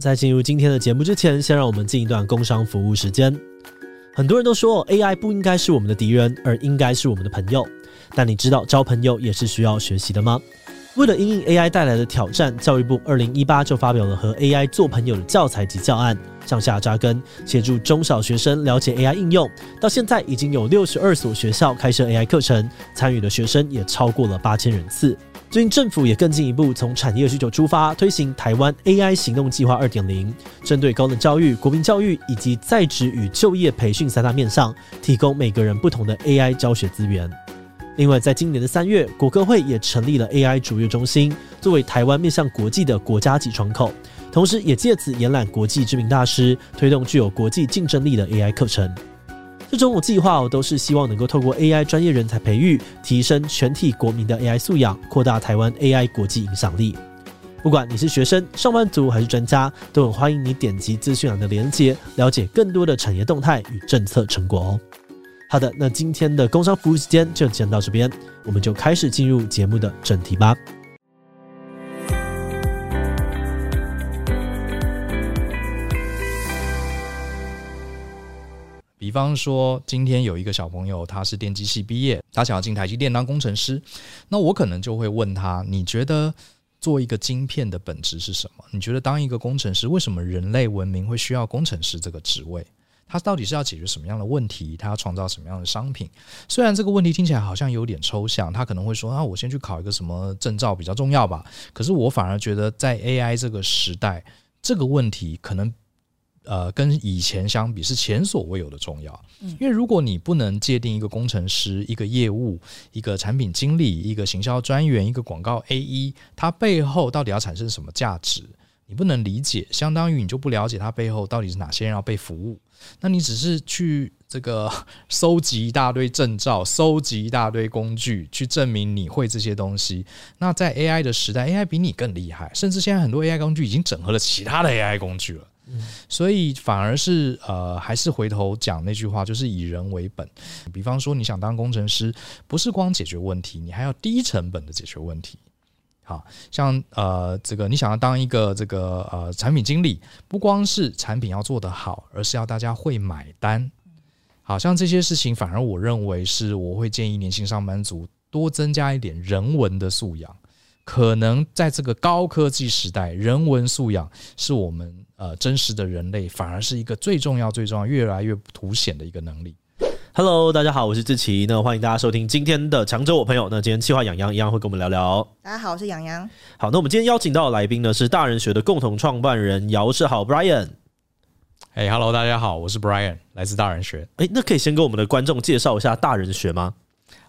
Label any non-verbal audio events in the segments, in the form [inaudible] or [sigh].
在进入今天的节目之前，先让我们进一段工商服务时间。很多人都说 AI 不应该是我们的敌人，而应该是我们的朋友。但你知道交朋友也是需要学习的吗？为了应应 AI 带来的挑战，教育部二零一八就发表了和 AI 做朋友的教材及教案，上下扎根，协助中小学生了解 AI 应用。到现在已经有六十二所学校开设 AI 课程，参与的学生也超过了八千人次。最近政府也更进一步从产业需求出发，推行台湾 AI 行动计划二点零，针对高等教育、国民教育以及在职与就业培训三大面向，提供每个人不同的 AI 教学资源。另外，在今年的三月，国科会也成立了 AI 卓越中心，作为台湾面向国际的国家级窗口，同时也借此延揽国际知名大师，推动具有国际竞争力的 AI 课程。这种计划我都是希望能够透过 AI 专业人才培育，提升全体国民的 AI 素养，扩大台湾 AI 国际影响力。不管你是学生、上班族还是专家，都很欢迎你点击资讯栏的连接，了解更多的产业动态与政策成果哦。好的，那今天的工商服务时间就先到这边，我们就开始进入节目的正题吧。比方说，今天有一个小朋友，他是电机系毕业，他想要进台积电当工程师，那我可能就会问他：你觉得做一个晶片的本质是什么？你觉得当一个工程师，为什么人类文明会需要工程师这个职位？他到底是要解决什么样的问题？他要创造什么样的商品？虽然这个问题听起来好像有点抽象，他可能会说：啊，我先去考一个什么证照比较重要吧？可是我反而觉得，在 AI 这个时代，这个问题可能。呃，跟以前相比是前所未有的重要。因为如果你不能界定一个工程师、一个业务、一个产品经理、一个行销专员、一个广告 AE，它背后到底要产生什么价值，你不能理解，相当于你就不了解它背后到底是哪些人要被服务。那你只是去这个收集一大堆证照、收集一大堆工具，去证明你会这些东西。那在 AI 的时代，AI 比你更厉害，甚至现在很多 AI 工具已经整合了其他的 AI 工具了。所以反而是呃，还是回头讲那句话，就是以人为本。比方说，你想当工程师，不是光解决问题，你还要低成本的解决问题。好像呃，这个你想要当一个这个呃产品经理，不光是产品要做得好，而是要大家会买单。好像这些事情，反而我认为是我会建议年轻上班族多增加一点人文的素养。可能在这个高科技时代，人文素养是我们。呃，真实的人类反而是一个最重要、最重要、越来越凸显的一个能力。Hello，大家好，我是志奇，那欢迎大家收听今天的常州我朋友。那今天企划养羊一样会跟我们聊聊。大家好，我是养羊。好，那我们今天邀请到的来宾呢是大人学的共同创办人姚世豪 Brian。哎，Hello，大家好，我是 Brian，来自大人学。哎，那可以先跟我们的观众介绍一下大人学吗？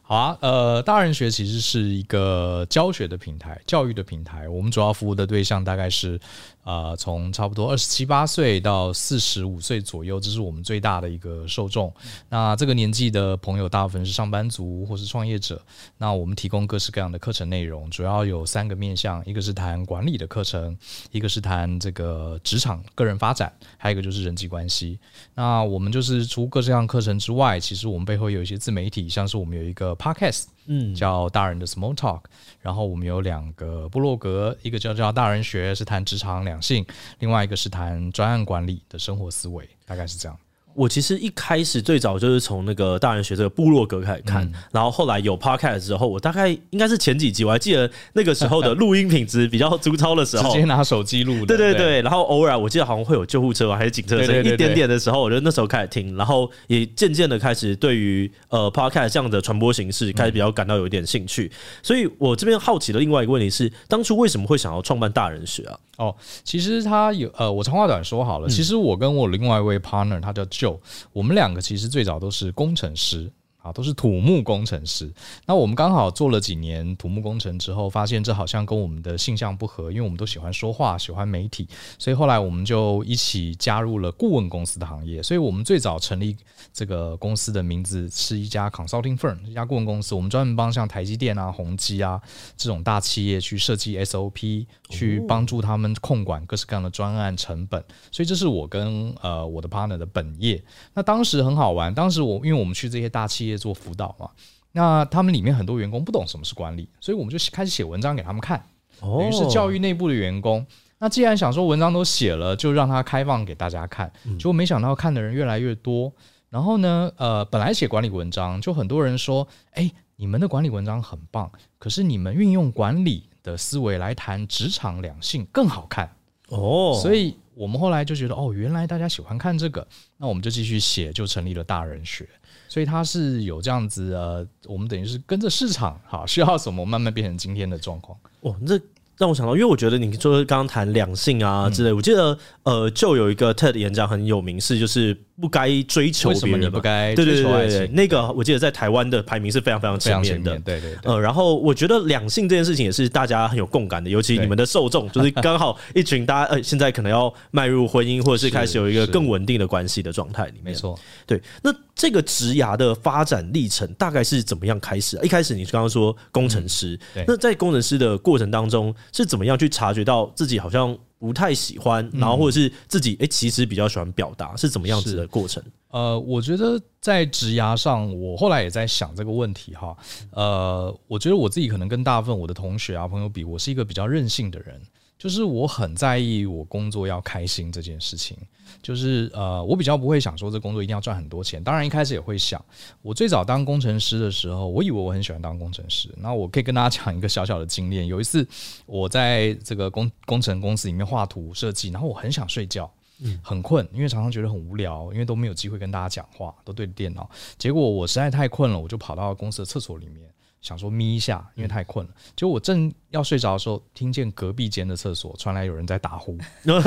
好啊，呃，大人学其实是一个教学的平台，教育的平台。我们主要服务的对象大概是。啊，从差不多二十七八岁到四十五岁左右，这是我们最大的一个受众。那这个年纪的朋友，大部分是上班族或是创业者。那我们提供各式各样的课程内容，主要有三个面向：一个是谈管理的课程，一个是谈这个职场个人发展，还有一个就是人际关系。那我们就是除各式各样课程之外，其实我们背后有一些自媒体，像是我们有一个 Podcast。嗯，叫大人的 Small Talk，然后我们有两个部落格，一个叫叫大人学，是谈职场两性，另外一个是谈专案管理的生活思维，大概是这样。我其实一开始最早就是从那个大人学这个部落格开始看，嗯、然后后来有 podcast 之后，我大概应该是前几集，我还记得那个时候的 [laughs] 录音品质比较粗糙的时候，直接拿手机录的。对对对，然后偶尔我记得好像会有救护车还是警车声一点点的时候，我就那时候开始听，然后也渐渐的开始对于呃 podcast 这样的传播形式开始比较感到有一点兴趣。嗯、所以我这边好奇的另外一个问题是，当初为什么会想要创办大人学啊？哦，其实他有呃，我长话短说好了。其实我跟我另外一位 partner，他叫 Joe，我们两个其实最早都是工程师。啊，都是土木工程师。那我们刚好做了几年土木工程之后，发现这好像跟我们的性向不合，因为我们都喜欢说话，喜欢媒体，所以后来我们就一起加入了顾问公司的行业。所以我们最早成立这个公司的名字是一家 consulting firm，一家顾问公司。我们专门帮像台积电啊、宏基啊这种大企业去设计 SOP，去帮助他们控管各式各样的专案成本。所以这是我跟呃我的 partner 的本业。那当时很好玩，当时我因为我们去这些大企业。做辅导嘛，那他们里面很多员工不懂什么是管理，所以我们就开始写文章给他们看，等于是教育内部的员工。那既然想说文章都写了，就让它开放给大家看，结果没想到看的人越来越多。然后呢，呃，本来写管理文章，就很多人说，哎，你们的管理文章很棒，可是你们运用管理的思维来谈职场两性更好看哦。所以我们后来就觉得，哦，原来大家喜欢看这个，那我们就继续写，就成立了大人学。所以它是有这样子呃，我们等于是跟着市场哈，需要什么慢慢变成今天的状况。哦，这让我想到，因为我觉得你说刚刚谈两性啊之类，嗯、我记得呃，就有一个 TED 演讲很有名，是就是。不该追求别人，不该对对对对，那个我记得在台湾的排名是非常非常前面的。对对，呃，然后我觉得两性这件事情也是大家很有共感的，尤其你们的受众就是刚好一群大家呃，现在可能要迈入婚姻，或者是开始有一个更稳定的关系的状态里面。没错，对。那这个职涯的发展历程大概是怎么样开始？一开始你刚刚说工程师，那在工程师的过程当中是怎么样去察觉到自己好像？不太喜欢，然后或者是自己哎，其实比较喜欢表达，是怎么样子的过程？呃，我觉得在职涯上，我后来也在想这个问题哈。呃，我觉得我自己可能跟大部分我的同学啊朋友比，我是一个比较任性的人。就是我很在意我工作要开心这件事情，就是呃，我比较不会想说这工作一定要赚很多钱。当然一开始也会想，我最早当工程师的时候，我以为我很喜欢当工程师。那我可以跟大家讲一个小小的经验。有一次我在这个工工程公司里面画图设计，然后我很想睡觉，嗯很困，因为常常觉得很无聊，因为都没有机会跟大家讲话，都对着电脑。结果我实在太困了，我就跑到公司的厕所里面。想说眯一下，因为太困了。就我正要睡着的时候，听见隔壁间的厕所传来有人在打呼，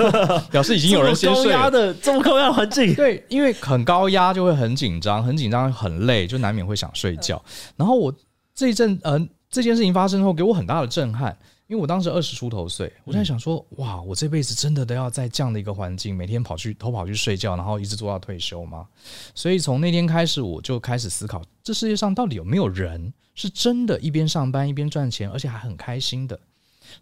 [laughs] 表示已经有人先睡了。高压的，这么高压环境，对，因为很高压就会很紧张，很紧张很累，就难免会想睡觉。然后我这一阵，呃，这件事情发生后，给我很大的震撼。因为我当时二十出头岁，我在想说，哇，我这辈子真的都要在这样的一个环境，每天跑去偷跑去睡觉，然后一直做到退休吗？所以从那天开始，我就开始思考，这世界上到底有没有人是真的一边上班一边赚钱，而且还很开心的？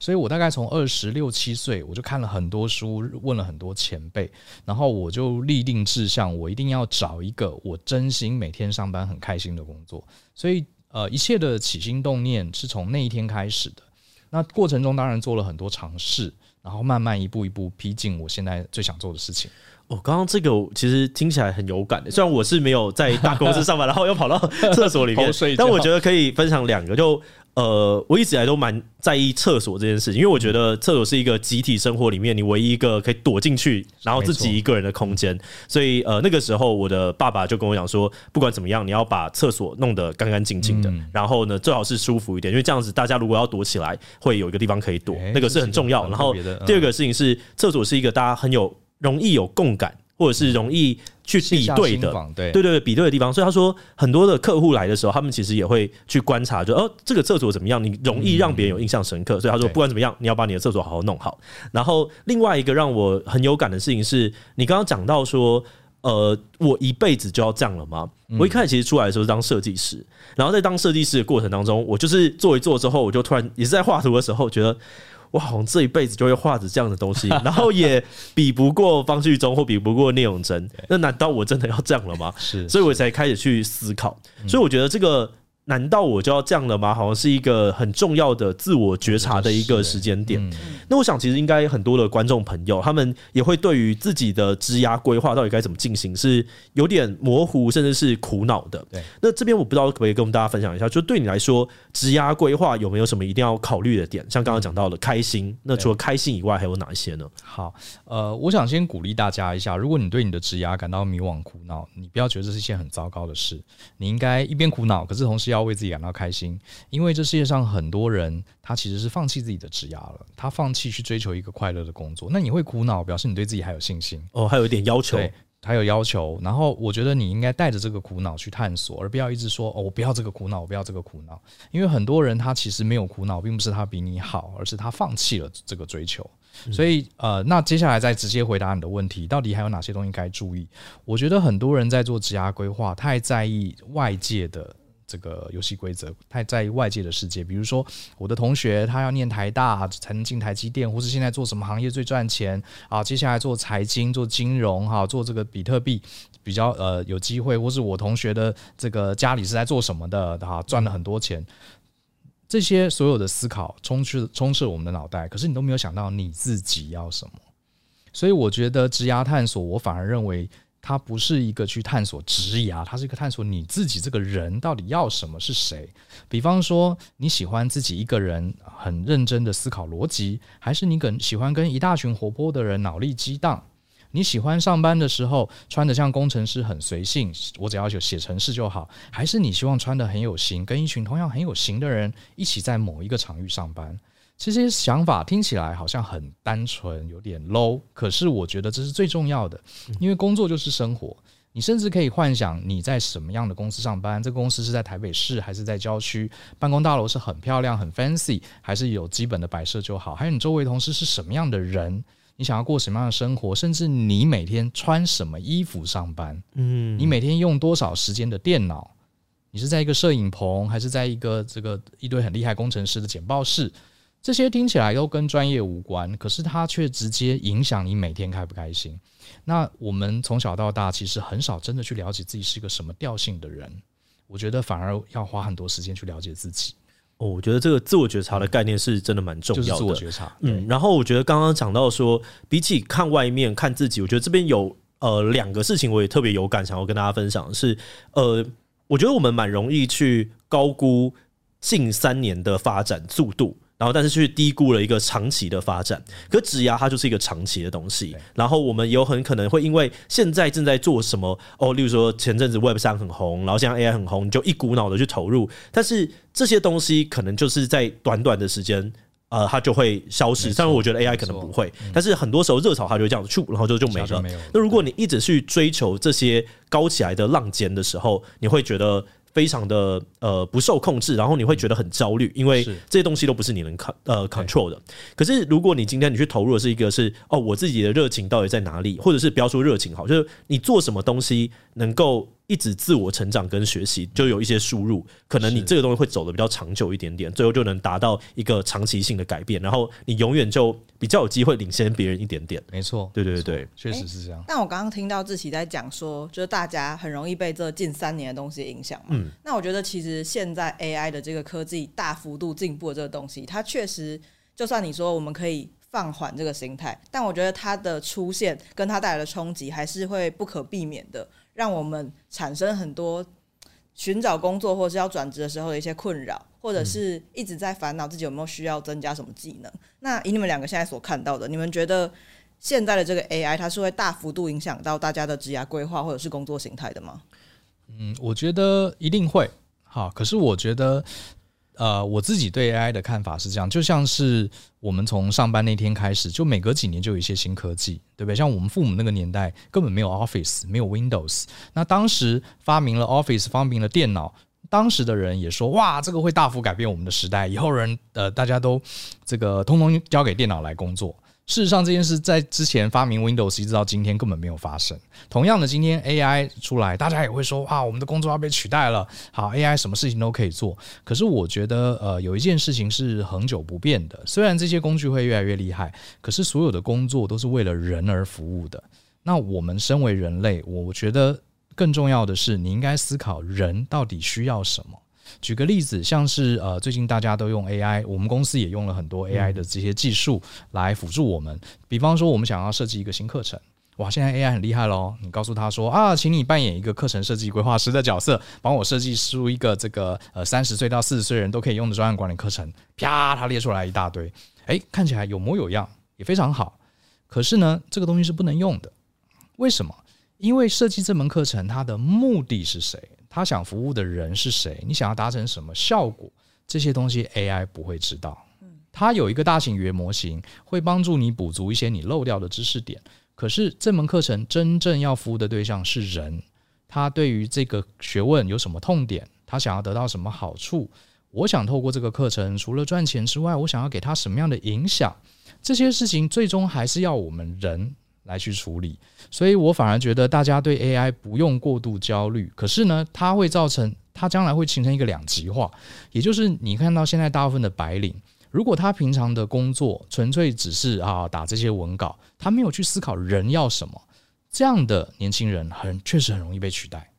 所以我大概从二十六七岁，我就看了很多书，问了很多前辈，然后我就立定志向，我一定要找一个我真心每天上班很开心的工作。所以，呃，一切的起心动念是从那一天开始的。那过程中当然做了很多尝试，然后慢慢一步一步逼近我现在最想做的事情。哦，刚刚这个其实听起来很有感的，虽然我是没有在大公司上班，[laughs] 然后又跑到厕所里面，[laughs] 但我觉得可以分享两个就。呃，我一直以来都蛮在意厕所这件事情，因为我觉得厕所是一个集体生活里面你唯一一个可以躲进去，然后自己一个人的空间。所以呃，那个时候我的爸爸就跟我讲说，不管怎么样，你要把厕所弄得干干净净的，然后呢，最好是舒服一点，因为这样子大家如果要躲起来，会有一个地方可以躲，那个是很重要。然后第二个事情是，厕所是一个大家很有容易有共感。或者是容易去比对的，对对对，比对的地方。所以他说，很多的客户来的时候，他们其实也会去观察，就哦，这个厕所怎么样？你容易让别人有印象深刻。所以他说，不管怎么样，你要把你的厕所好好弄好。然后另外一个让我很有感的事情是，你刚刚讲到说，呃，我一辈子就要这样了吗？我一开始其实出来的时候是当设计师，然后在当设计师的过程当中，我就是做一做之后，我就突然也是在画图的时候觉得。我好像这一辈子就会画着这样的东西，[laughs] 然后也比不过方旭中或比不过聂永真，那难道我真的要这样了吗？是，所以我才开始去思考。所以我觉得这个。难道我就要这样了吗？好像是一个很重要的自我觉察的一个时间点。嗯、那我想，其实应该很多的观众朋友，他们也会对于自己的职涯规划到底该怎么进行，是有点模糊，甚至是苦恼的。对。那这边我不知道可不可以跟我们大家分享一下，就对你来说，职涯规划有没有什么一定要考虑的点？像刚刚讲到的开心，那除了开心以外，还有哪一些呢？好，呃，我想先鼓励大家一下，如果你对你的职涯感到迷惘、苦恼，你不要觉得这是一件很糟糕的事，你应该一边苦恼，可是同时要要为自己感到开心，因为这世界上很多人，他其实是放弃自己的职涯了，他放弃去追求一个快乐的工作。那你会苦恼，表示你对自己还有信心哦，还有一点要求。还有要求，然后我觉得你应该带着这个苦恼去探索，而不要一直说哦，我不要这个苦恼，我不要这个苦恼。因为很多人他其实没有苦恼，并不是他比你好，而是他放弃了这个追求。所以呃，那接下来再直接回答你的问题，到底还有哪些东西该注意？我觉得很多人在做职涯规划，太在意外界的。这个游戏规则太在意外界的世界，比如说我的同学他要念台大才能进台积电，或是现在做什么行业最赚钱啊？接下来做财经、做金融哈，做这个比特币比较呃有机会，或是我同学的这个家里是在做什么的哈，赚了很多钱。这些所有的思考充斥充斥我们的脑袋，可是你都没有想到你自己要什么。所以我觉得职涯探索，我反而认为。它不是一个去探索职涯，它是一个探索你自己这个人到底要什么，是谁。比方说，你喜欢自己一个人很认真的思考逻辑，还是你更喜欢跟一大群活泼的人脑力激荡？你喜欢上班的时候穿得像工程师很随性，我只要求写程式就好，还是你希望穿得很有型，跟一群同样很有型的人一起在某一个场域上班？这些想法听起来好像很单纯，有点 low，可是我觉得这是最重要的，因为工作就是生活。你甚至可以幻想你在什么样的公司上班，这个公司是在台北市还是在郊区？办公大楼是很漂亮、很 fancy，还是有基本的摆设就好？还有你周围同事是什么样的人？你想要过什么样的生活？甚至你每天穿什么衣服上班？嗯，你每天用多少时间的电脑？你是在一个摄影棚，还是在一个这个一堆很厉害工程师的简报室？这些听起来都跟专业无关，可是它却直接影响你每天开不开心。那我们从小到大其实很少真的去了解自己是一个什么调性的人，我觉得反而要花很多时间去了解自己。哦，我觉得这个自我觉察的概念是真的蛮重要的。就是自我觉察，嗯。然后我觉得刚刚讲到说，比起看外面看自己，我觉得这边有呃两个事情我也特别有感，想要跟大家分享的是，呃，我觉得我们蛮容易去高估近三年的发展速度。然后，但是去低估了一个长期的发展。可职涯它就是一个长期的东西。然后我们有很可能会因为现在正在做什么哦，例如说前阵子 Web 三很红，然后现在 AI 很红，你就一股脑的去投入。但是这些东西可能就是在短短的时间，呃，它就会消失。但是我觉得 AI 可能不会。但是很多时候热潮它就会这样去，然后就就没了。那如果你一直去追求这些高起来的浪尖的时候，你会觉得。非常的呃不受控制，然后你会觉得很焦虑，因为这些东西都不是你能看呃 control 的。可是如果你今天你去投入的是一个是哦，我自己的热情到底在哪里，或者是不要说热情好，就是你做什么东西能够。一直自我成长跟学习，就有一些输入，可能你这个东西会走的比较长久一点点，最后就能达到一个长期性的改变，然后你永远就比较有机会领先别人一点点。没错，对对对，确实是这样。但我刚刚听到志奇在讲说，就是大家很容易被这近三年的东西影响嘛。嗯。那我觉得其实现在 AI 的这个科技大幅度进步的这个东西，它确实，就算你说我们可以放缓这个心态，但我觉得它的出现跟它带来的冲击还是会不可避免的。让我们产生很多寻找工作或是要转职的时候的一些困扰，或者是一直在烦恼自己有没有需要增加什么技能。那以你们两个现在所看到的，你们觉得现在的这个 AI 它是会大幅度影响到大家的职涯规划或者是工作形态的吗？嗯，我觉得一定会。好，可是我觉得。呃，我自己对 AI 的看法是这样，就像是我们从上班那天开始，就每隔几年就有一些新科技，对不对？像我们父母那个年代根本没有 Office，没有 Windows，那当时发明了 Office，发明了电脑，当时的人也说，哇，这个会大幅改变我们的时代，以后人呃大家都这个通通交给电脑来工作。事实上，这件事在之前发明 Windows 一直到今天根本没有发生。同样的，今天 AI 出来，大家也会说：“啊，我们的工作要被取代了。”好，AI 什么事情都可以做。可是，我觉得，呃，有一件事情是恒久不变的。虽然这些工具会越来越厉害，可是所有的工作都是为了人而服务的。那我们身为人类，我觉得更重要的是，你应该思考人到底需要什么。举个例子，像是呃，最近大家都用 AI，我们公司也用了很多 AI 的这些技术来辅助我们。比方说，我们想要设计一个新课程，哇，现在 AI 很厉害喽！你告诉他说啊，请你扮演一个课程设计规划师的角色，帮我设计出一个这个呃三十岁到四十岁人都可以用的专案管理课程。啪，他列出来一大堆，诶，看起来有模有样，也非常好。可是呢，这个东西是不能用的。为什么？因为设计这门课程，它的目的是谁？他想服务的人是谁？你想要达成什么效果？这些东西 AI 不会知道。它有一个大型语言模型，会帮助你补足一些你漏掉的知识点。可是这门课程真正要服务的对象是人，他对于这个学问有什么痛点，他想要得到什么好处？我想透过这个课程，除了赚钱之外，我想要给他什么样的影响？这些事情最终还是要我们人来去处理。所以我反而觉得大家对 AI 不用过度焦虑。可是呢，它会造成它将来会形成一个两极化，也就是你看到现在大部分的白领。如果他平常的工作纯粹只是啊打这些文稿，他没有去思考人要什么，这样的年轻人很确实很容易被取代，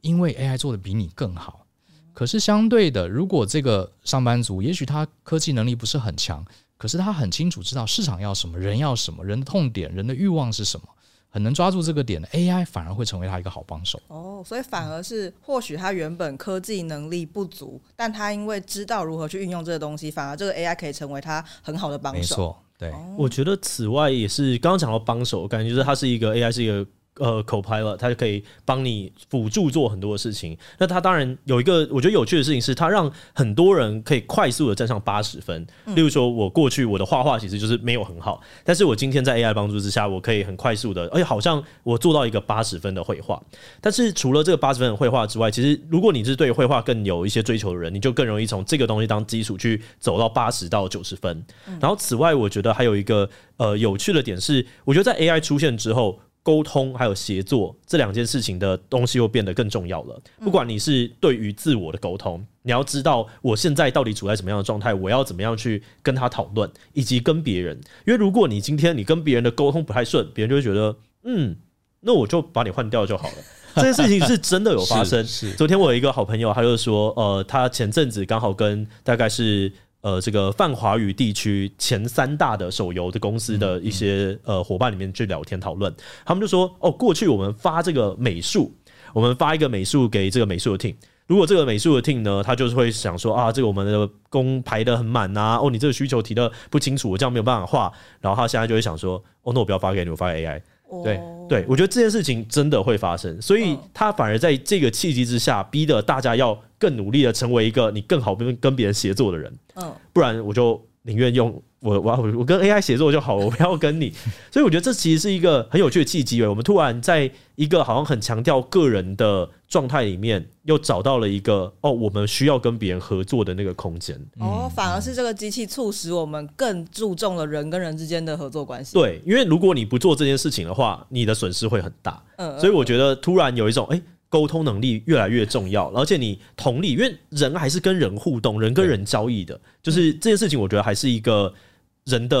因为 AI 做的比你更好。可是相对的，如果这个上班族也许他科技能力不是很强，可是他很清楚知道市场要什么，人要什么，人的痛点，人的欲望是什么。很能抓住这个点的 AI 反而会成为他一个好帮手哦，所以反而是或许他原本科技能力不足，但他因为知道如何去运用这个东西，反而这个 AI 可以成为他很好的帮手。没错，对，我觉得此外也是刚刚讲到帮手，我感觉就是它是一个 AI 是一个。呃，Copilot 它就可以帮你辅助做很多的事情。那它当然有一个我觉得有趣的事情是，它让很多人可以快速的站上八十分。例如说，我过去我的画画其实就是没有很好，但是我今天在 AI 帮助之下，我可以很快速的，而且好像我做到一个八十分的绘画。但是除了这个八十分的绘画之外，其实如果你是对绘画更有一些追求的人，你就更容易从这个东西当基础去走到八十到九十分。然后此外，我觉得还有一个呃有趣的点是，我觉得在 AI 出现之后。沟通还有协作这两件事情的东西又变得更重要了。不管你是对于自我的沟通，你要知道我现在到底处在什么样的状态，我要怎么样去跟他讨论，以及跟别人。因为如果你今天你跟别人的沟通不太顺，别人就会觉得，嗯，那我就把你换掉就好了。这件事情是真的有发生。昨天我有一个好朋友，他就说，呃，他前阵子刚好跟大概是。呃，这个泛华语地区前三大的手游的公司的一些呃伙伴里面去聊天讨论，他们就说：哦，过去我们发这个美术，我们发一个美术给这个美术的 team，如果这个美术的 team 呢，他就是会想说啊，这个我们的工排的很满呐，哦，你这个需求提的不清楚，我这样没有办法画，然后他现在就会想说，哦，那我不要发给你，我发给 AI。对对，我觉得这件事情真的会发生，所以他反而在这个契机之下，逼得大家要更努力的成为一个你更好跟跟别人协作的人。嗯，不然我就宁愿用。我我我跟 AI 协作就好了，我不要跟你。所以我觉得这其实是一个很有趣的契机。我们突然在一个好像很强调个人的状态里面，又找到了一个哦，我们需要跟别人合作的那个空间。哦，反而是这个机器促使我们更注重了人跟人之间的合作关系。对，因为如果你不做这件事情的话，你的损失会很大。嗯，所以我觉得突然有一种哎。沟通能力越来越重要，而且你同理，因为人还是跟人互动，人跟人交易的，就是这件事情，我觉得还是一个人的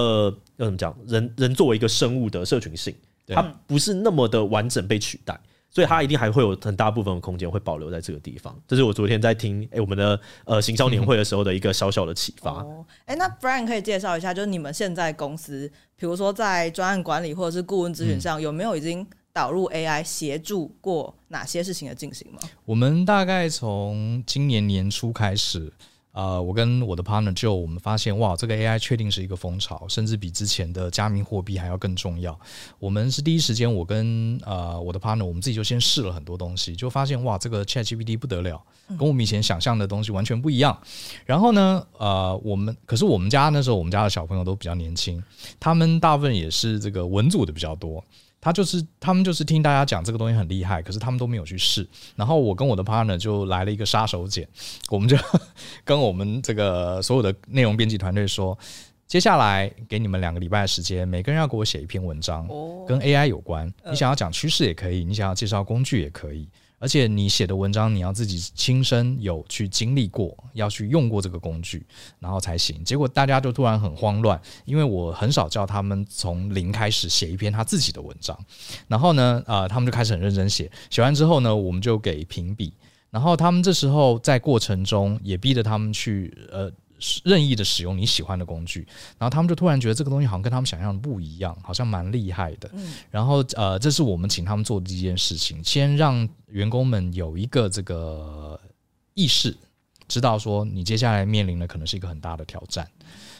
要怎么讲？人人作为一个生物的社群性，它不是那么的完整被取代，所以它一定还会有很大部分的空间会保留在这个地方。这是我昨天在听诶我们的呃行销年会的时候的一个小小的启发。[laughs] 哎，那 Brian 可以介绍一下，就是你们现在公司，比如说在专案管理或者是顾问咨询上，有没有已经导入 AI 协助过哪些事情的进行吗？我们大概从今年年初开始，呃，我跟我的 partner 就我们发现，哇，这个 AI 确定是一个风潮，甚至比之前的加密货币还要更重要。我们是第一时间，我跟呃我的 partner，我们自己就先试了很多东西，就发现哇，这个 ChatGPT 不得了，跟我们以前想象的东西完全不一样。然后呢，呃，我们可是我们家那时候，我们家的小朋友都比较年轻，他们大部分也是这个文组的比较多。他就是他们就是听大家讲这个东西很厉害，可是他们都没有去试。然后我跟我的 partner 就来了一个杀手锏，我们就 [laughs] 跟我们这个所有的内容编辑团队说，接下来给你们两个礼拜的时间，每个人要给我写一篇文章，跟 AI 有关。你想要讲趋势也可以，你想要介绍工具也可以。而且你写的文章，你要自己亲身有去经历过，要去用过这个工具，然后才行。结果大家就突然很慌乱，因为我很少叫他们从零开始写一篇他自己的文章。然后呢，呃，他们就开始很认真写。写完之后呢，我们就给评比。然后他们这时候在过程中也逼着他们去，呃。任意的使用你喜欢的工具，然后他们就突然觉得这个东西好像跟他们想象的不一样，好像蛮厉害的。然后呃，这是我们请他们做的第一件事情，先让员工们有一个这个意识，知道说你接下来面临的可能是一个很大的挑战。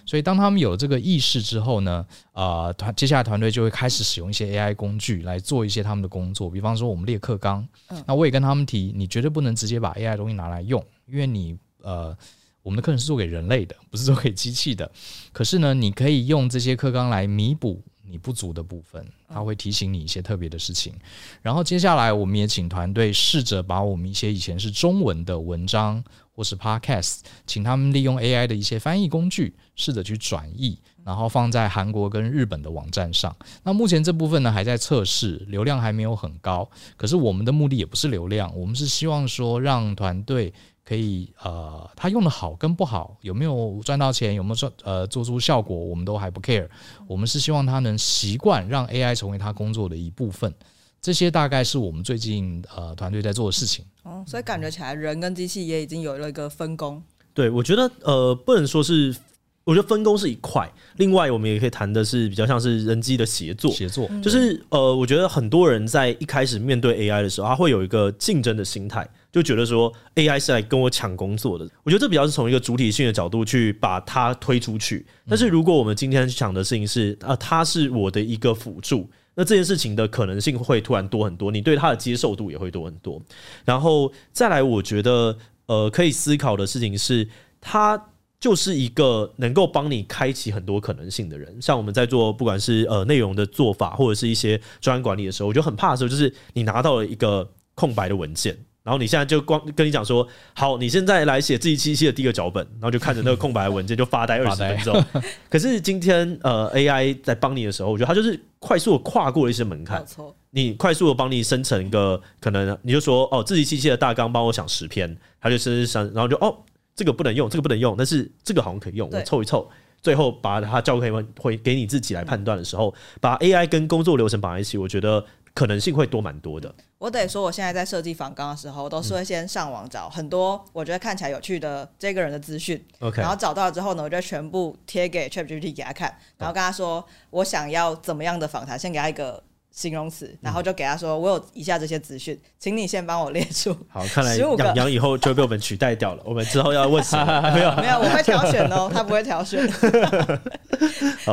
所以当他们有这个意识之后呢，呃，团接下来团队就会开始使用一些 AI 工具来做一些他们的工作，比方说我们列课纲。那我也跟他们提，你绝对不能直接把 AI 东西拿来用，因为你呃。我们的课程是做给人类的，不是做给机器的。可是呢，你可以用这些课纲来弥补你不足的部分，它会提醒你一些特别的事情。然后接下来，我们也请团队试着把我们一些以前是中文的文章或是 podcast，请他们利用 AI 的一些翻译工具，试着去转译，然后放在韩国跟日本的网站上。那目前这部分呢，还在测试，流量还没有很高。可是我们的目的也不是流量，我们是希望说让团队。可以呃，他用的好跟不好，有没有赚到钱，有没有赚呃做出效果，我们都还不 care。我们是希望他能习惯让 AI 成为他工作的一部分。这些大概是我们最近呃团队在做的事情。哦，所以感觉起来人跟机器也已经有了一个分工。对，我觉得呃不能说是，我觉得分工是一块。另外，我们也可以谈的是比较像是人机的协作。协作就是呃，我觉得很多人在一开始面对 AI 的时候，他会有一个竞争的心态。就觉得说 AI 是来跟我抢工作的，我觉得这比较是从一个主体性的角度去把它推出去。但是如果我们今天讲的事情是啊，它是我的一个辅助，那这件事情的可能性会突然多很多，你对它的接受度也会多很多。然后再来，我觉得呃可以思考的事情是，它就是一个能够帮你开启很多可能性的人。像我们在做不管是呃内容的做法，或者是一些专案管理的时候，我觉得很怕的时候就是你拿到了一个空白的文件。然后你现在就光跟你讲说，好，你现在来写自欺欺的第一个脚本，然后就看着那个空白的文件就发呆二十分钟。[laughs] 可是今天呃 AI 在帮你的时候，我觉得它就是快速的跨过了一些门槛。你快速的帮你生成一个可能，你就说哦，自欺欺的大纲帮我想十篇，它就生生生，然后就哦，这个不能用，这个不能用，但是这个好像可以用，我凑一凑，最后把它交给会给你自己来判断的时候，把 AI 跟工作流程绑在一起，我觉得。可能性会多蛮多的。我得说，我现在在设计访纲的时候，都是会先上网找很多我觉得看起来有趣的这个人的资讯，OK，然后找到了之后呢，我就全部贴给 ChatGPT 给他看，然后跟他说我想要怎么样的访谈，先给他一个形容词，然后就给他说我有以下这些资讯，请你先帮我列出。好，看来 [laughs] 养羊以后就被我们取代掉了。[laughs] 我们之后要问什么？[laughs] 没有没有，我会挑选哦，他不会挑选。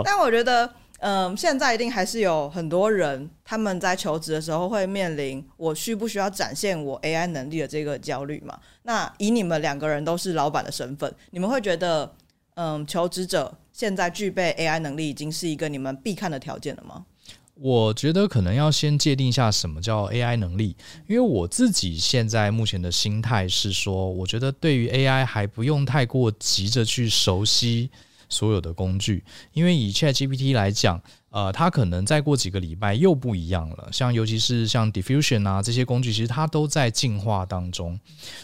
但我觉得。嗯，现在一定还是有很多人，他们在求职的时候会面临我需不需要展现我 AI 能力的这个焦虑嘛？那以你们两个人都是老板的身份，你们会觉得，嗯，求职者现在具备 AI 能力已经是一个你们必看的条件了吗？我觉得可能要先界定一下什么叫 AI 能力，因为我自己现在目前的心态是说，我觉得对于 AI 还不用太过急着去熟悉。所有的工具，因为以 ChatGPT 来讲，呃，它可能再过几个礼拜又不一样了。像尤其是像 Diffusion 啊这些工具，其实它都在进化当中，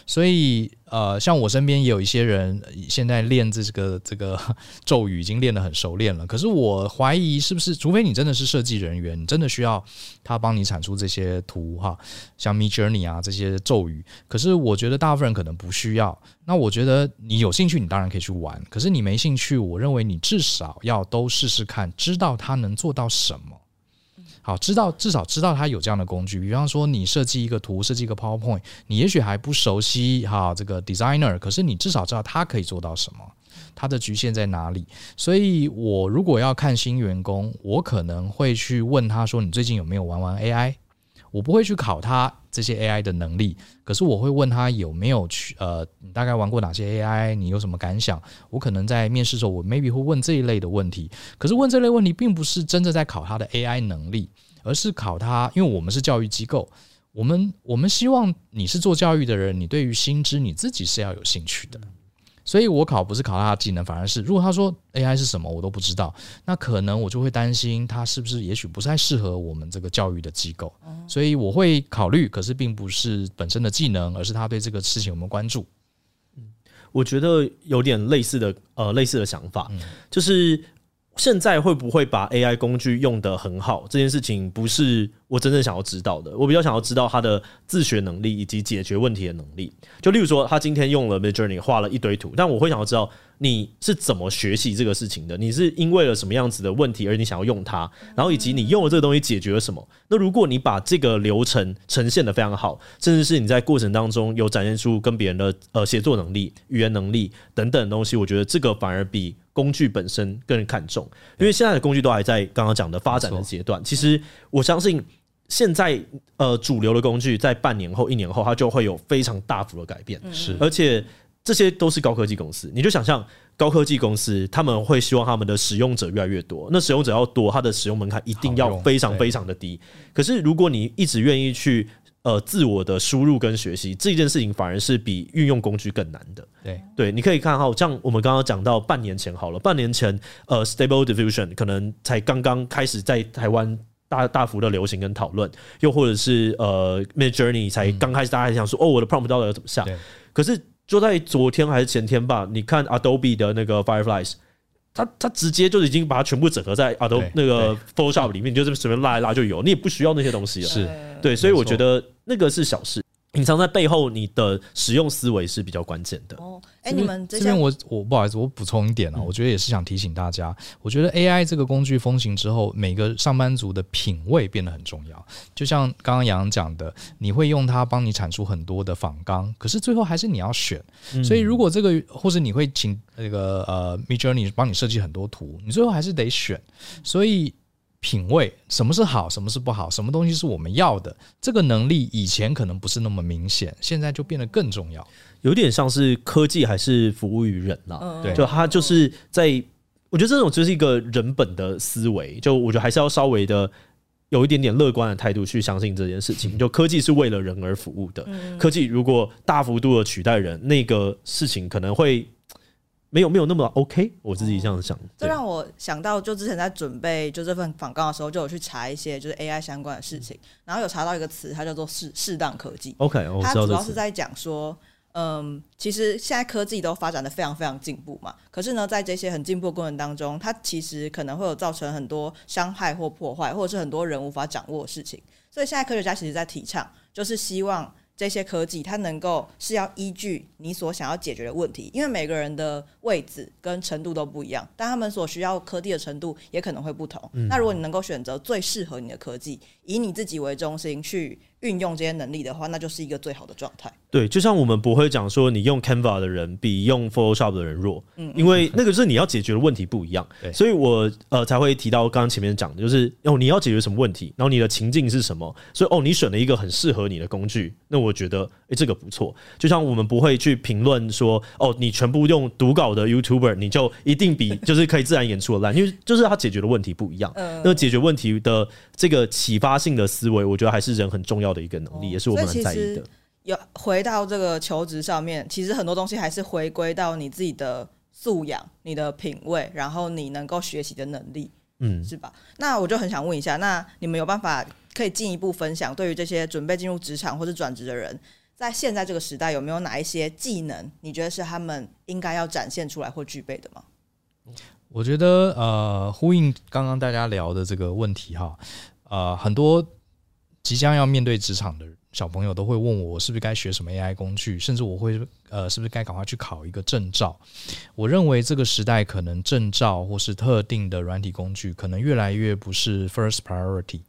所以。呃，像我身边也有一些人现在练这个 [laughs] 这个咒语已经练得很熟练了。可是我怀疑是不是，除非你真的是设计人员，你真的需要他帮你产出这些图哈，像 Me Journey 啊这些咒语。可是我觉得大部分人可能不需要。那我觉得你有兴趣，你当然可以去玩。可是你没兴趣，我认为你至少要都试试看，知道他能做到什么。好，知道至少知道他有这样的工具。比方说，你设计一个图，设计一个 PowerPoint，你也许还不熟悉哈这个 Designer，可是你至少知道它可以做到什么，它的局限在哪里。所以我如果要看新员工，我可能会去问他说：“你最近有没有玩玩 AI？” 我不会去考他这些 AI 的能力，可是我会问他有没有去呃，你大概玩过哪些 AI？你有什么感想？我可能在面试的时候，我 maybe 会问这一类的问题。可是问这类问题，并不是真的在考他的 AI 能力，而是考他，因为我们是教育机构，我们我们希望你是做教育的人，你对于新知你自己是要有兴趣的。所以我考不是考他的技能，反而是如果他说 AI 是什么我都不知道，那可能我就会担心他是不是也许不太适合我们这个教育的机构，所以我会考虑，可是并不是本身的技能，而是他对这个事情有没有关注。嗯，我觉得有点类似的呃类似的想法，就是。现在会不会把 AI 工具用得很好？这件事情不是我真正想要知道的。我比较想要知道他的自学能力以及解决问题的能力。就例如说，他今天用了 Midjourney 画了一堆图，但我会想要知道你是怎么学习这个事情的？你是因为了什么样子的问题而你想要用它？然后以及你用了这个东西解决了什么？那如果你把这个流程呈现得非常好，甚至是你在过程当中有展现出跟别人的呃写作能力、语言能力等等的东西，我觉得这个反而比。工具本身更看重，因为现在的工具都还在刚刚讲的发展的阶段。其实我相信，现在呃主流的工具在半年后、一年后，它就会有非常大幅的改变。是，而且这些都是高科技公司，你就想象高科技公司他们会希望他们的使用者越来越多，那使用者要多，它的使用门槛一定要非常非常的低。可是如果你一直愿意去呃自我的输入跟学习，这件事情反而是比运用工具更难的。对对，你可以看哈，像我们刚刚讲到半年前好了，半年前呃 Stable Diffusion 可能才刚刚开始在台湾大大幅的流行跟讨论，又或者是呃 Midjourney 才刚开始大家还想说、嗯、哦我的 prompt 到底要怎么下，可是。就在昨天还是前天吧，你看 Adobe 的那个 Fireflies，它它直接就已经把它全部整合在 Adobe 那个 Photoshop 里面，你就这么随便拉一拉就有，你也不需要那些东西了。是对，所以我觉得那个是小事。隐藏在背后，你的使用思维是比较关键的。哦，哎，你们这边我我不好意思，我补充一点啊，我觉得也是想提醒大家，我觉得 AI 这个工具风行之后，每个上班族的品味变得很重要。就像刚刚杨讲的，你会用它帮你产出很多的仿纲，可是最后还是你要选。所以如果这个，或者你会请那个呃 Midjourney 帮你设计很多图，你最后还是得选。所以。品味，什么是好，什么是不好，什么东西是我们要的，这个能力以前可能不是那么明显，现在就变得更重要。有点像是科技还是服务于人了，对，就它就是在，我觉得这种就是一个人本的思维，就我觉得还是要稍微的有一点点乐观的态度去相信这件事情。就科技是为了人而服务的，科技如果大幅度的取代人，那个事情可能会。没有没有那么 OK，我自己这样想。这让我想到，就之前在准备就这份访纲的时候，就有去查一些就是 AI 相关的事情，然后有查到一个词，它叫做适适当科技。OK，它主要是在讲说，嗯，其实现在科技都发展的非常非常进步嘛，可是呢，在这些很进步的过程当中，它其实可能会有造成很多伤害或破坏，或者是很多人无法掌握的事情。所以现在科学家其实在提倡，就是希望。这些科技，它能够是要依据你所想要解决的问题，因为每个人的位置跟程度都不一样，但他们所需要科技的程度也可能会不同。嗯。那如果你能够选择最适合你的科技，以你自己为中心去运用这些能力的话，那就是一个最好的状态。对，就像我们不会讲说你用 Canva 的人比用 Photoshop 的人弱，嗯，因为那个是你要解决的问题不一样。对，所以我呃才会提到刚刚前面讲的，就是哦你要解决什么问题，然后你的情境是什么，所以哦你选了一个很适合你的工具，那我觉得诶这个不错。就像我们不会去评论说哦你全部用读稿的 YouTuber，你就一定比 [laughs] 就是可以自然演出的烂，因为就是他解决的问题不一样。嗯，那解决问题的这个启发性的思维，我觉得还是人很重要的一个能力，也是我们很在意的。有回到这个求职上面，其实很多东西还是回归到你自己的素养、你的品味，然后你能够学习的能力，嗯，是吧？那我就很想问一下，那你们有办法可以进一步分享，对于这些准备进入职场或是转职的人，在现在这个时代，有没有哪一些技能，你觉得是他们应该要展现出来或具备的吗？我觉得，呃，呼应刚刚大家聊的这个问题哈，呃，很多即将要面对职场的人。小朋友都会问我，是不是该学什么 AI 工具，甚至我会呃，是不是该赶快去考一个证照？我认为这个时代可能证照或是特定的软体工具，可能越来越不是 first priority。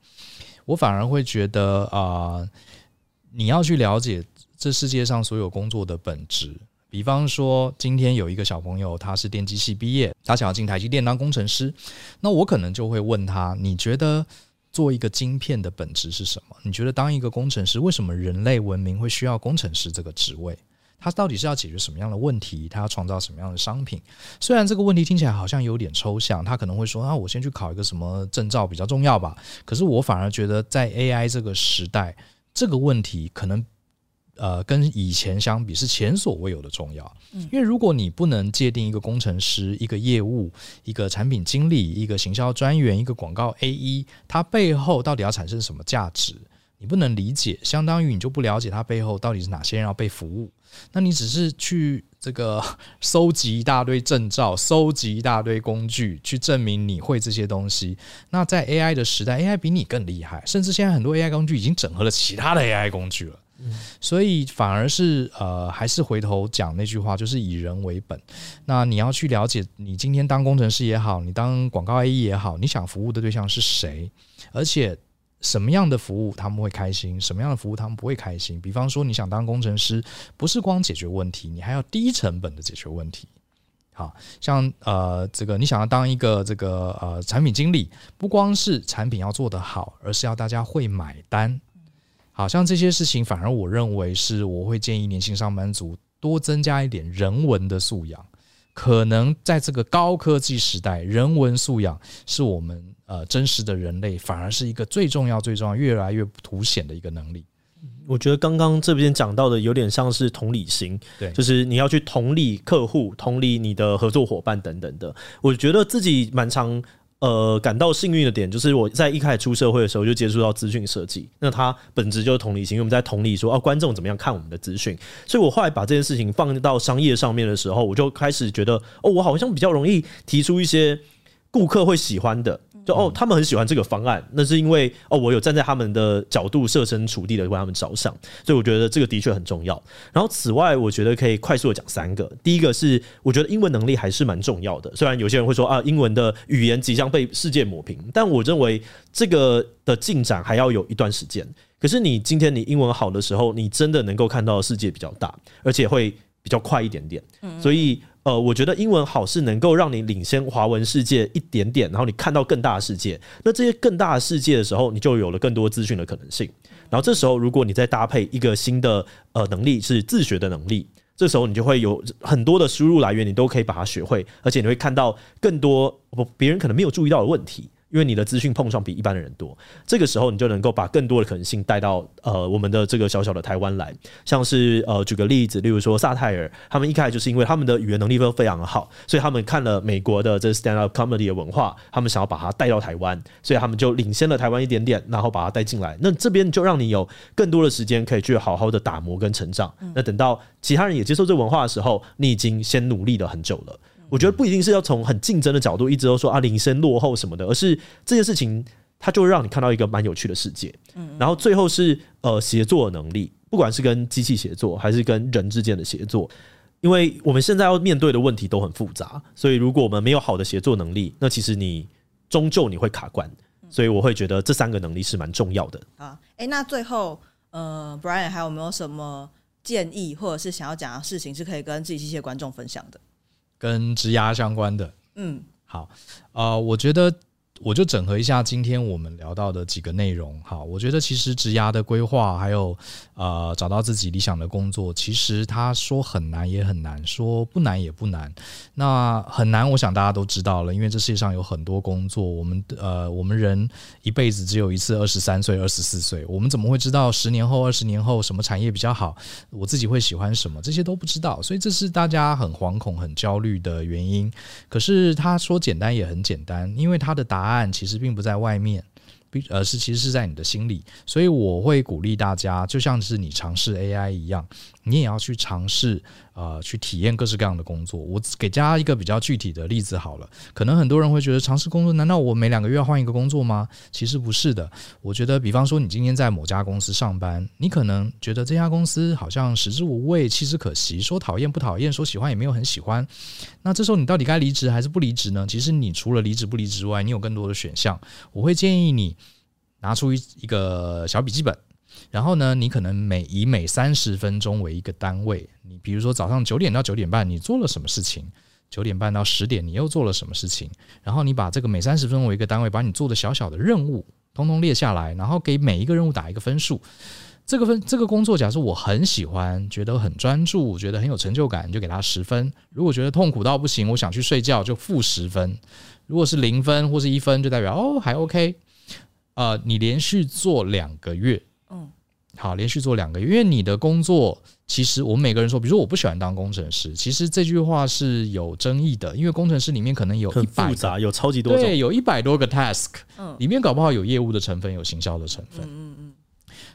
我反而会觉得啊、你要去了解这世界上所有工作的本质。比方说，今天有一个小朋友，他是电机系毕业，他想要进台积电当工程师，那我可能就会问他，你觉得？做一个晶片的本质是什么？你觉得当一个工程师，为什么人类文明会需要工程师这个职位？他到底是要解决什么样的问题？他要创造什么样的商品？虽然这个问题听起来好像有点抽象，他可能会说：“啊，我先去考一个什么证照比较重要吧？”可是我反而觉得，在 AI 这个时代，这个问题可能。呃，跟以前相比是前所未有的重要。因为如果你不能界定一个工程师、一个业务、一个产品经理、一个行销专员、一个广告 AE，它背后到底要产生什么价值，你不能理解，相当于你就不了解它背后到底是哪些人要被服务。那你只是去这个 [laughs] 收集一大堆证照、收集一大堆工具，去证明你会这些东西。那在 AI 的时代，AI 比你更厉害，甚至现在很多 AI 工具已经整合了其他的 AI 工具了。所以反而是呃，还是回头讲那句话，就是以人为本。那你要去了解，你今天当工程师也好，你当广告 AE 也好，你想服务的对象是谁，而且什么样的服务他们会开心，什么样的服务他们不会开心。比方说，你想当工程师，不是光解决问题，你还要低成本的解决问题。好像呃，这个你想要当一个这个呃产品经理，不光是产品要做得好，而是要大家会买单。好像这些事情，反而我认为是我会建议年轻上班族多增加一点人文的素养。可能在这个高科技时代，人文素养是我们呃真实的人类，反而是一个最重要、最重要、越来越凸显的一个能力。我觉得刚刚这边讲到的有点像是同理心，对，就是你要去同理客户、同理你的合作伙伴等等的。我觉得自己蛮常。呃，感到幸运的点就是我在一开始出社会的时候就接触到资讯设计，那它本质就是同理心，因为我们在同理说啊，观众怎么样看我们的资讯，所以我后来把这件事情放到商业上面的时候，我就开始觉得哦，我好像比较容易提出一些顾客会喜欢的。就哦，他们很喜欢这个方案，那是因为哦，我有站在他们的角度设身处地的为他们着想，所以我觉得这个的确很重要。然后此外，我觉得可以快速的讲三个。第一个是，我觉得英文能力还是蛮重要的。虽然有些人会说啊，英文的语言即将被世界抹平，但我认为这个的进展还要有一段时间。可是你今天你英文好的时候，你真的能够看到的世界比较大，而且会比较快一点点。所以。呃，我觉得英文好是能够让你领先华文世界一点点，然后你看到更大的世界。那这些更大的世界的时候，你就有了更多资讯的可能性。然后这时候，如果你再搭配一个新的呃能力是自学的能力，这时候你就会有很多的输入来源，你都可以把它学会，而且你会看到更多不别人可能没有注意到的问题。因为你的资讯碰撞比一般的人多，这个时候你就能够把更多的可能性带到呃我们的这个小小的台湾来。像是呃举个例子，例如说萨泰尔，他们一开始就是因为他们的语言能力都非常的好，所以他们看了美国的这 stand up comedy 的文化，他们想要把它带到台湾，所以他们就领先了台湾一点点，然后把它带进来。那这边就让你有更多的时间可以去好好的打磨跟成长。那等到其他人也接受这文化的时候，你已经先努力了很久了。我觉得不一定是要从很竞争的角度一直都说啊领先落后什么的，而是这件事情它就会让你看到一个蛮有趣的世界。嗯然后最后是呃协作的能力，不管是跟机器协作还是跟人之间的协作，因为我们现在要面对的问题都很复杂，所以如果我们没有好的协作能力，那其实你终究你会卡关。所以我会觉得这三个能力是蛮重要的。啊，诶，那最后呃，Brian 还有没有什么建议或者是想要讲的事情是可以跟自己这些观众分享的？跟职涯相关的，嗯，好，呃，我觉得。我就整合一下今天我们聊到的几个内容，好，我觉得其实职涯的规划，还有呃找到自己理想的工作，其实他说很难也很难，说不难也不难。那很难，我想大家都知道了，因为这世界上有很多工作，我们呃我们人一辈子只有一次二十三岁、二十四岁，我们怎么会知道十年后、二十年后什么产业比较好？我自己会喜欢什么？这些都不知道，所以这是大家很惶恐、很焦虑的原因。可是他说简单也很简单，因为他的答案。答案其实并不在外面，而是其实是在你的心里。所以我会鼓励大家，就像是你尝试 AI 一样。你也要去尝试，呃，去体验各式各样的工作。我给大家一个比较具体的例子好了。可能很多人会觉得，尝试工作，难道我每两个月要换一个工作吗？其实不是的。我觉得，比方说，你今天在某家公司上班，你可能觉得这家公司好像食之无味，弃之可惜。说讨厌不讨厌，说喜欢也没有很喜欢。那这时候你到底该离职还是不离职呢？其实你除了离职不离职之外，你有更多的选项。我会建议你拿出一一个小笔记本。然后呢，你可能每以每三十分钟为一个单位，你比如说早上九点到九点半，你做了什么事情？九点半到十点，你又做了什么事情？然后你把这个每三十分钟为一个单位，把你做的小小的任务通通列下来，然后给每一个任务打一个分数。这个分这个工作，假设我很喜欢，觉得很专注，觉得很有成就感，就给他十分。如果觉得痛苦到不行，我想去睡觉，就负十分。如果是零分或是一分，就代表哦还 OK。呃，你连续做两个月。好，连续做两个月，因为你的工作其实我们每个人说，比如说我不喜欢当工程师，其实这句话是有争议的，因为工程师里面可能有一百复杂，有超级多对，有一百多个 task，里面搞不好有业务的成分，有行销的成分。嗯嗯，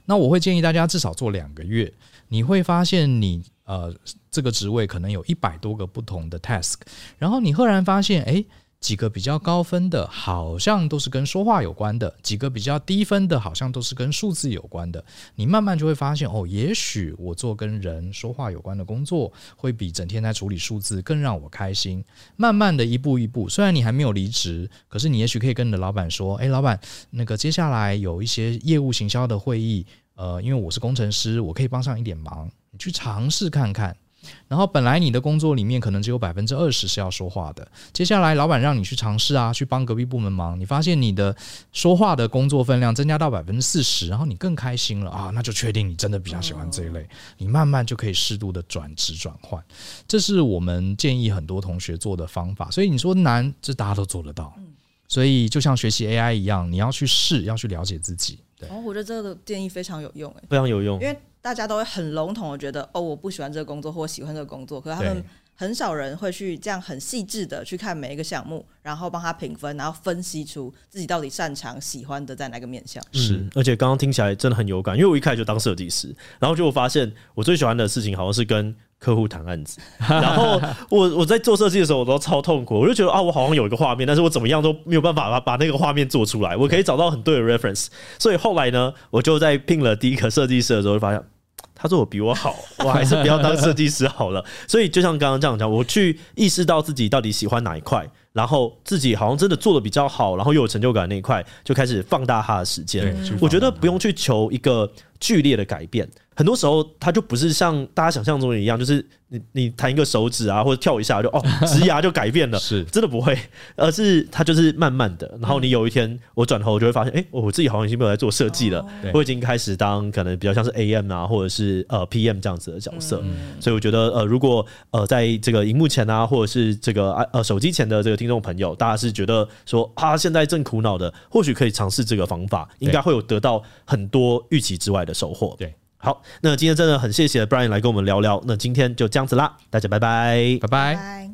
那我会建议大家至少做两个月，你会发现你呃这个职位可能有一百多个不同的 task，然后你赫然发现，哎。几个比较高分的，好像都是跟说话有关的；几个比较低分的，好像都是跟数字有关的。你慢慢就会发现，哦，也许我做跟人说话有关的工作，会比整天在处理数字更让我开心。慢慢的一步一步，虽然你还没有离职，可是你也许可以跟你的老板说：“诶，老板，那个接下来有一些业务行销的会议，呃，因为我是工程师，我可以帮上一点忙，你去尝试看看。”然后本来你的工作里面可能只有百分之二十是要说话的，接下来老板让你去尝试啊，去帮隔壁部门忙，你发现你的说话的工作分量增加到百分之四十，然后你更开心了啊，那就确定你真的比较喜欢这一类，你慢慢就可以适度的转职转换，这是我们建议很多同学做的方法。所以你说难，这大家都做得到。所以就像学习 AI 一样，你要去试，要去了解自己。对，哦，我觉得这个建议非常有用，非常有用，因为。大家都会很笼统的觉得，哦，我不喜欢这个工作，或喜欢这个工作，可是他们很少人会去这样很细致的去看每一个项目，然后帮他评分，然后分析出自己到底擅长、喜欢的在哪个面向。是，嗯，而且刚刚听起来真的很有感，因为我一开始就当设计师，然后就我发现我最喜欢的事情好像是跟客户谈案子，然后我我在做设计的时候，我都超痛苦，我就觉得啊，我好像有一个画面，但是我怎么样都没有办法把把那个画面做出来，我可以找到很对的 reference，所以后来呢，我就在聘了第一个设计师的时候，就发现。他做我比我好，我还是不要当设计师好了。[laughs] 所以就像刚刚这样讲，我去意识到自己到底喜欢哪一块，然后自己好像真的做的比较好，然后又有成就感那一块，就开始放大他的时间。我觉得不用去求一个剧烈的改变，很多时候它就不是像大家想象中的一样，就是。你你弹一个手指啊，或者跳一下就哦，直牙就改变了，[laughs] 是真的不会，而是它就是慢慢的。然后你有一天我转头就会发现，哎、欸，我自己好像已经没有在做设计了，我已经开始当可能比较像是 AM 啊，或者是呃 PM 这样子的角色。所以我觉得呃，如果呃在这个荧幕前啊，或者是这个呃手机前的这个听众朋友，大家是觉得说啊现在正苦恼的，或许可以尝试这个方法，应该会有得到很多预期之外的收获。对。好，那今天真的很谢谢 Brian 来跟我们聊聊。那今天就这样子啦，大家拜拜，拜拜。